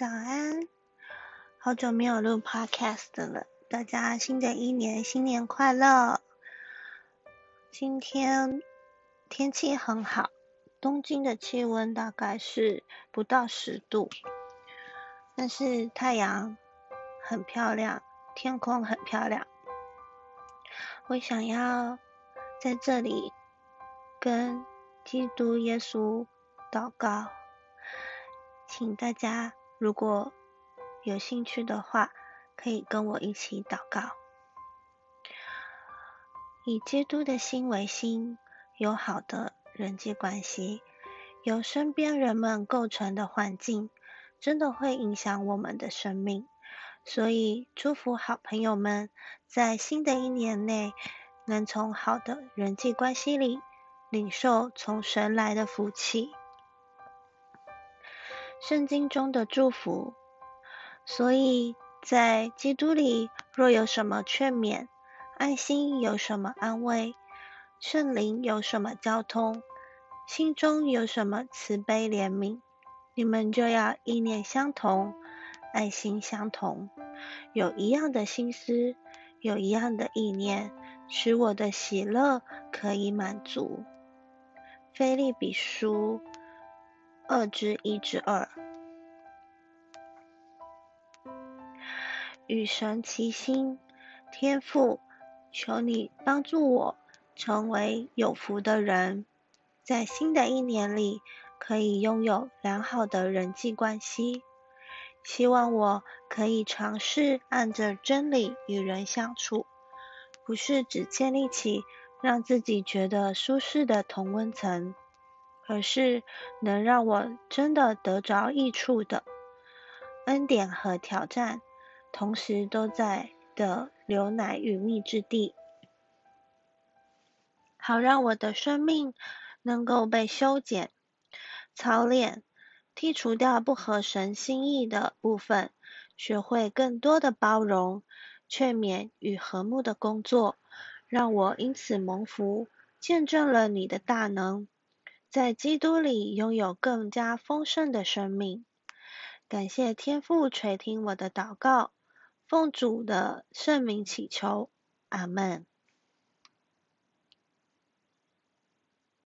早安！好久没有录 podcast 了，大家新的一年新年快乐！今天天气很好，东京的气温大概是不到十度，但是太阳很漂亮，天空很漂亮。我想要在这里跟基督耶稣祷告，请大家如果有兴趣的话，可以跟我一起祷告。以基督的心为心，有好的人际关系，由身边人们构成的环境，真的会影响我们的生命。所以，祝福好朋友们在新的一年内，能从好的人际关系里领受从神来的福气。圣经中的祝福，所以在基督里，若有什么劝勉，爱心有什么安慰，圣灵有什么交通，心中有什么慈悲怜悯，你们就要意念相同。爱心相同，有一样的心思，有一样的意念，使我的喜乐可以满足。菲利比书二之一之二，与神齐心，天父，求你帮助我成为有福的人，在新的一年里可以拥有良好的人际关系。希望我可以尝试按着真理与人相处，不是只建立起让自己觉得舒适的同温层，而是能让我真的得着益处的恩典和挑战，同时都在的牛奶与蜜之地，好让我的生命能够被修剪、操练。剔除掉不合神心意的部分，学会更多的包容、劝勉与和睦的工作，让我因此蒙福，见证了你的大能，在基督里拥有更加丰盛的生命。感谢天父垂听我的祷告，奉主的圣名祈求，阿门。